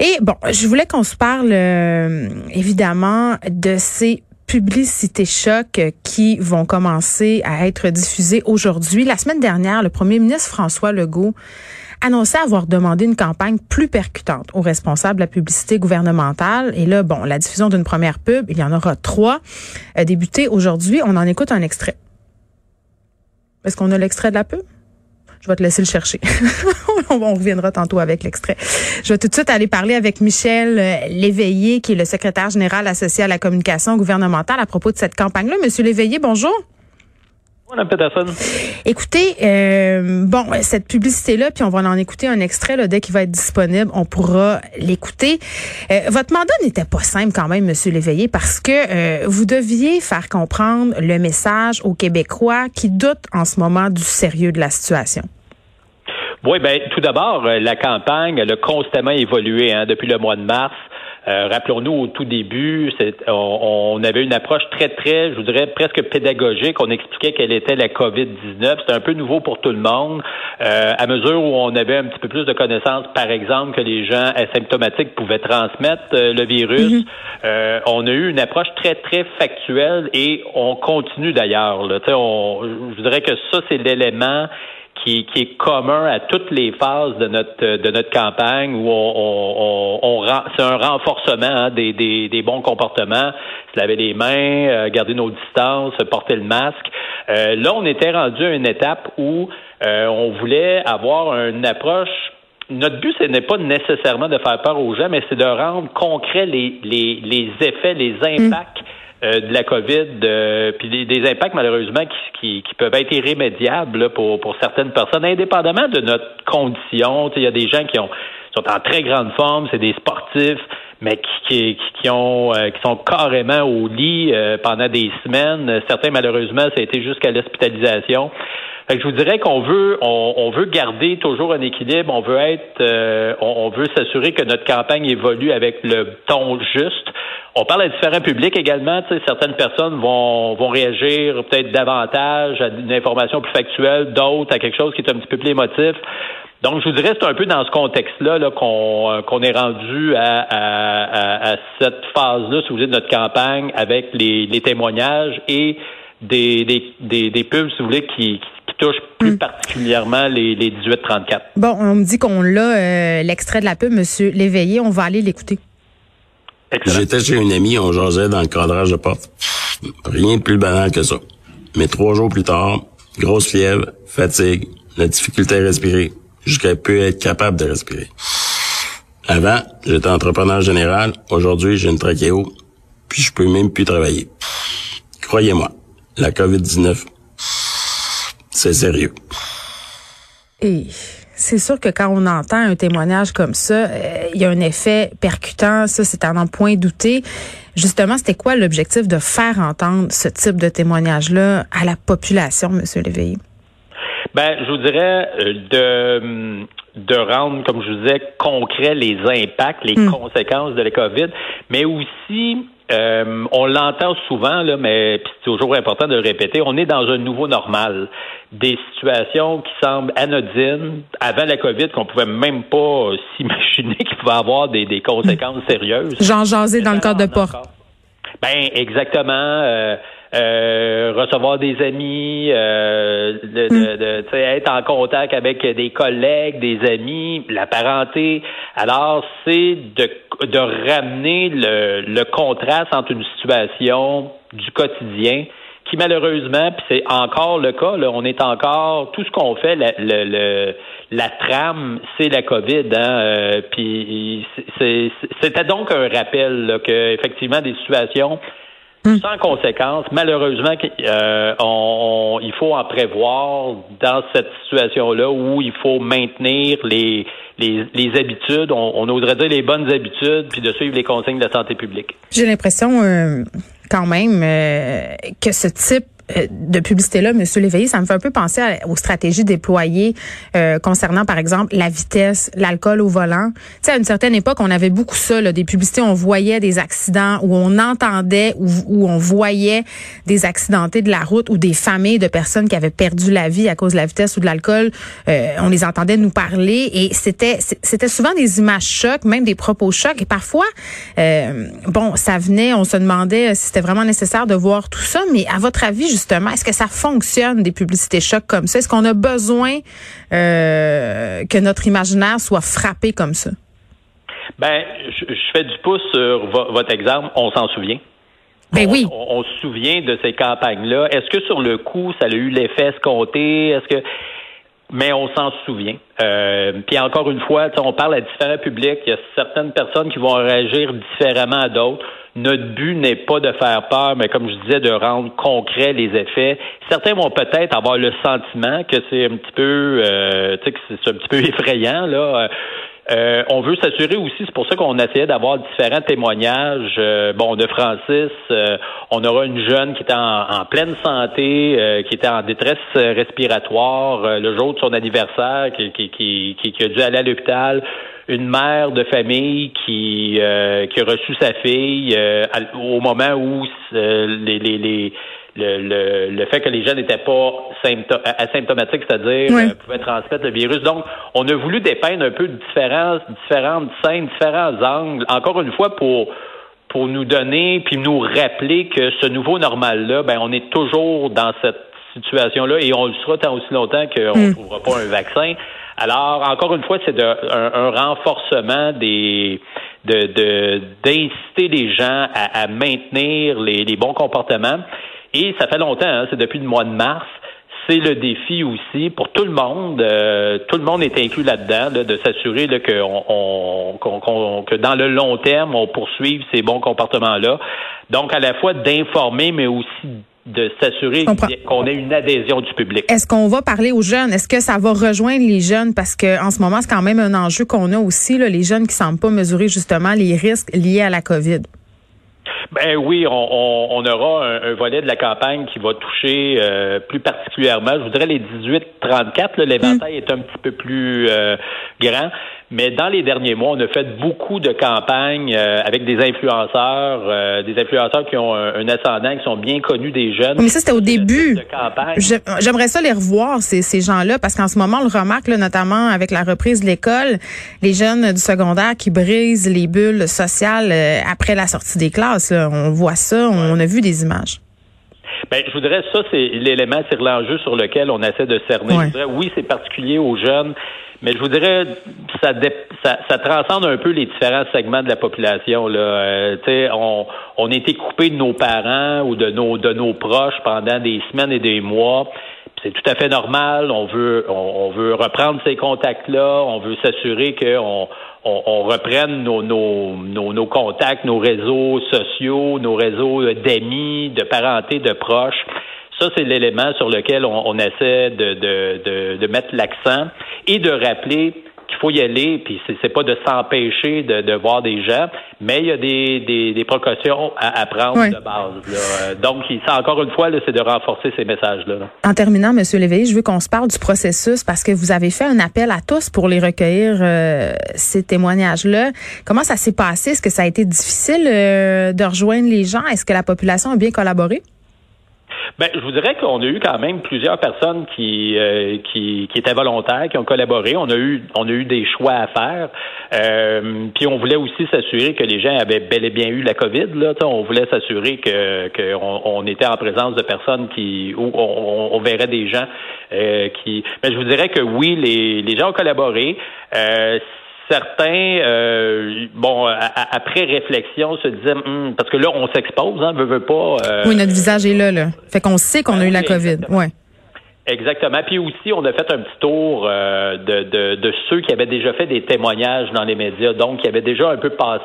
Et bon, je voulais qu'on se parle euh, évidemment de ces publicités chocs qui vont commencer à être diffusées aujourd'hui. La semaine dernière, le premier ministre François Legault annonçait avoir demandé une campagne plus percutante aux responsables de la publicité gouvernementale. Et là, bon, la diffusion d'une première pub, il y en aura trois, euh, débuté aujourd'hui. On en écoute un extrait. Est-ce qu'on a l'extrait de la pub? Je vais te laisser le chercher. on reviendra tantôt avec l'extrait. Je vais tout de suite aller parler avec Michel euh, Léveillé, qui est le secrétaire général associé à la communication gouvernementale à propos de cette campagne-là. Monsieur Léveillé, bonjour. Écoutez, euh, bon, cette publicité-là, puis on va en écouter un extrait là, dès qu'il va être disponible, on pourra l'écouter. Euh, votre mandat n'était pas simple quand même, Monsieur Léveillé, parce que euh, vous deviez faire comprendre le message aux Québécois qui doutent en ce moment du sérieux de la situation. Oui, ben tout d'abord, la campagne elle a constamment évolué hein, depuis le mois de mars. Euh, rappelons-nous, au tout début, on, on, avait une approche très, très, je voudrais presque pédagogique. On expliquait quelle était la COVID-19. C'était un peu nouveau pour tout le monde. Euh, à mesure où on avait un petit peu plus de connaissances, par exemple, que les gens asymptomatiques pouvaient transmettre euh, le virus, mm-hmm. euh, on a eu une approche très, très factuelle et on continue d'ailleurs. Je voudrais que ça, c'est l'élément qui, qui, est commun à toutes les phases de notre de notre campagne où on, on, on, c'est un renforcement hein, des, des, des, bons comportements, se laver les mains, euh, garder nos distances, porter le masque. Euh, là, on était rendu à une étape où euh, on voulait avoir une approche notre but, ce n'est pas nécessairement de faire peur aux gens, mais c'est de rendre concret les, les, les effets, les impacts euh, de la COVID, euh, puis des, impacts malheureusement qui, qui, peuvent être irrémédiables pour, pour certaines personnes, indépendamment de notre condition. Il y a des gens qui ont, sont en très grande forme, c'est des sportifs, mais qui, qui, ont, euh, qui sont carrément au lit pendant des semaines. Certains, malheureusement, ça a été jusqu'à l'hospitalisation. Je vous dirais qu'on veut, on, veut garder toujours un équilibre. On veut être, on, veut s'assurer que notre campagne évolue avec le ton juste. On parle à différents publics également. Certaines personnes vont, vont réagir peut-être davantage à une information plus factuelle, d'autres à quelque chose qui est un petit peu plus émotif. Donc, je vous dirais, c'est un peu dans ce contexte-là -là, qu'on euh, est rendu à, à, à, cette phase-là, si vous voulez, de notre campagne avec les, les témoignages et des, des, des, pubs, si vous voulez, qui, qui touchent plus hmm. particulièrement les, les 18-34. Bon, on me dit qu'on l'a, euh, l'extrait de la pub, Monsieur Léveillé. On va aller l'écouter. J'étais chez une amie, on jasait dans le cadrage de porte. Rien de plus banal que ça. Mais trois jours plus tard, grosse fièvre, fatigue, la difficulté à respirer, jusqu'à peu être capable de respirer. Avant, j'étais entrepreneur général. Aujourd'hui, j'ai une trachéo, puis je peux même plus travailler. Croyez-moi, la COVID-19, c'est sérieux. Et c'est sûr que quand on entend un témoignage comme ça, euh, il y a un effet percutant. Ça, c'est à n'en point douter. Justement, c'était quoi l'objectif de faire entendre ce type de témoignage-là à la population, Monsieur Léveillé? Ben, je vous dirais euh, de de rendre, comme je vous disais, concret les impacts, les hmm. conséquences de la COVID, mais aussi euh, on l'entend souvent, là, mais c'est toujours important de le répéter, on est dans un nouveau normal. Des situations qui semblent anodines avant la COVID, qu'on pouvait même pas s'imaginer qu'il pouvait avoir des, des conséquences sérieuses. Jean jasé dans le cadre de porte. Ben exactement. Euh, euh, recevoir des amis, euh, de, de, hmm. être en contact avec des collègues, des amis, la parenté. Alors, c'est de, de ramener le, le contraste entre une situation du quotidien qui malheureusement, puis c'est encore le cas, là, on est encore tout ce qu'on fait, la, le, la trame, c'est la COVID, hein, euh, puis c'était donc un rappel là, que effectivement des situations Hmm. sans conséquence. Malheureusement, euh, on, il faut en prévoir dans cette situation-là où il faut maintenir les, les, les habitudes, on, on, oserait dire les bonnes habitudes, puis de suivre les consignes de la santé publique. J'ai l'impression euh, quand même euh, que ce type de publicité-là, M. Léveillé, ça me fait un peu penser aux stratégies déployées euh, concernant, par exemple, la vitesse, l'alcool au volant. Tu sais, à une certaine époque, on avait beaucoup ça, là, des publicités, on voyait des accidents, où on entendait, où, où on voyait des accidentés de la route ou des familles de personnes qui avaient perdu la vie à cause de la vitesse ou de l'alcool. Euh, on les entendait nous parler et c'était c'était souvent des images chocs, même des propos chocs. Et parfois, bon, ça venait, on se demandait si c'était vraiment nécessaire de voir tout ça. Mais à votre avis, justement, est-ce que ça fonctionne des publicités chocs comme ça? Est-ce qu'on a besoin euh, que notre imaginaire soit frappé comme ça? Ben, je, fais du pouce sur votre exemple. On s'en souvient. Ben oui. On, se souvient de ces campagnes-là. Est-ce que sur le coup, ça a eu l'effet escompté? Est-ce que mais on s'en souvient. Euh, puis encore une fois, on parle à différents publics. Il y a certaines personnes qui vont réagir différemment à d'autres. Notre but n'est pas de faire peur, mais comme je disais, de rendre concret les effets. Certains vont peut-être avoir le sentiment que c'est un petit peu, euh, tu sais, que c'est un petit peu effrayant là. Euh, on veut s'assurer aussi, c'est pour ça qu'on essayait d'avoir différents témoignages. Euh, bon, de Francis, euh, on aura une jeune qui était en, pleine santé, qui était en détresse respiratoire le jour de son anniversaire, qui, qui, qui, qui a dû aller à l'hôpital une mère de famille qui, euh, qui a reçu sa fille euh, au moment où euh, les, les, les le, le, le, fait que les jeunes n'étaient pas asymptomatiques, c'est-à-dire pouvaient transmettre le virus. Donc, on a voulu dépeindre un peu différentes, différentes scènes, différents angles, encore une fois pour pour nous donner puis nous rappeler que ce nouveau normal-là, ben on est toujours dans cette situation-là et on le sera tant aussi longtemps qu'on ne mm. trouvera pas un vaccin. Alors, encore une fois, c'est un, renforcement des de d'inciter les gens à, maintenir les, bons comportements. Et ça fait longtemps, hein, c'est depuis le mois de mars. C'est le défi aussi pour tout le monde. Euh, tout le monde est inclus là-dedans, de s'assurer que, que dans le long terme, on poursuive ces bons comportements-là. Donc, à la fois d'informer, mais aussi de s'assurer qu'on ait une adhésion du public. Est-ce qu'on va parler aux jeunes? Est-ce que ça va rejoindre les jeunes? Parce que en ce moment, c'est quand même un enjeu qu'on a aussi, là, les jeunes qui ne semblent pas mesurer justement les risques liés à la COVID. Ben oui, on, aura un, volet de la campagne qui va toucher euh, plus particulièrement, je voudrais les 18-34. L'éventail est un petit peu plus euh, grand. Mais dans les derniers mois, on a fait beaucoup de campagnes euh, avec des influenceurs, euh, des influenceurs qui ont un, ascendant, qui sont bien connus des jeunes. Mais ça, c'était au début. J'aimerais ça les revoir, ces, ces gens-là, parce qu'en ce moment, on le remarque, notamment avec la reprise de l'école, les jeunes du secondaire qui brisent les bulles sociales euh, après la sortie des classes. On voit ça, on a vu des images. Ben, je voudrais ça, c'est l'élément, c'est l'enjeu sur lequel on essaie de cerner. Je voudrais, oui, c'est particulier aux jeunes, mais je vous dirais, ça, ça, ça, transcende un peu les différents segments de la population. Là. Euh, on, on a été coupé de nos parents ou de nos, de nos proches pendant des semaines et des mois. C'est tout à fait normal. On veut, on, veut reprendre ces contacts-là. On veut s'assurer qu'on on, on, reprenne nos, nos, nos, nos, contacts, nos réseaux sociaux, nos réseaux d'amis, de parenté, de proches. Ça, c'est l'élément sur lequel on, essaie de, de, de, mettre l'accent et de rappeler qu'il faut y aller, puis c'est pas de s'empêcher de, de, voir des gens, mais il y a des, des, des précautions à, prendre de base. Donc, ça, encore une fois, c'est de renforcer ces messages-là. En terminant, M. Léveillé, je veux qu'on se parle du processus parce que vous avez fait un appel à tous pour les recueillir, euh, ces témoignages-là. Comment ça s'est passé? Est-ce que ça a été difficile euh, de rejoindre les gens? Est-ce que la population a bien collaboré? Ben, je vous dirais qu'on a eu quand même plusieurs personnes qui, euh, qui, qui étaient volontaires, qui ont collaboré. On a eu on a eu des choix à faire. Euh, puis on voulait aussi s'assurer que les gens avaient bel et bien eu la COVID. Là, on voulait s'assurer que qu'on on était en présence de personnes qui où on, on verrait des gens euh, qui. Ben, je vous dirais que oui, les, les gens ont collaboré. Euh, certains, euh, bon, après réflexion, se disaient, hum, parce que là, on s'expose, hein, veut, veut pas. Euh, oui, notre visage est là, là. Fait qu'on sait qu'on a eu la COVID. Ouais. Exactement. Puis aussi, on a fait un petit tour euh, de, de, de, ceux qui avaient déjà fait des témoignages dans les médias, donc qui avaient déjà un peu passé,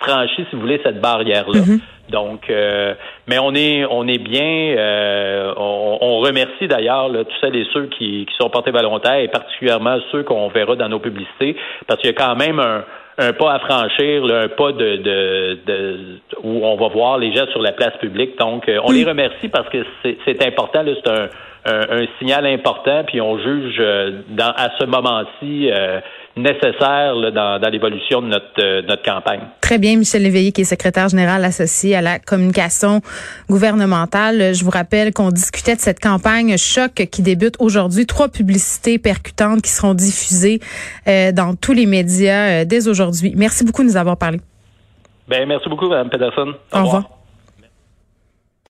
franchi, si vous voulez, cette barrière-là. Mm-hmm. Donc, euh, mais on est on est bien. Euh, on, remercie d'ailleurs tous celles et ceux qui, qui sont portés volontaires et particulièrement ceux qu'on verra dans nos publicités, parce qu'il y a quand même un, un pas à franchir, un pas de, de, où on va voir les gens sur la place publique. Donc, euh, on les remercie parce que c'est important. C'est un, un, signal important, puis on juge euh, dans, à ce moment-ci euh, nécessaire dans, l'évolution de notre, notre campagne. Très bien, Michel Léveillé, qui est secrétaire général associé à la communication gouvernementale. Je vous rappelle qu'on discutait de cette campagne choc qui débute aujourd'hui. Trois publicités percutantes qui seront diffusées euh, dans tous les médias dès aujourd'hui. Merci beaucoup de nous avoir parlé. Ben, merci beaucoup, Mme Pedersen. Au, revoir.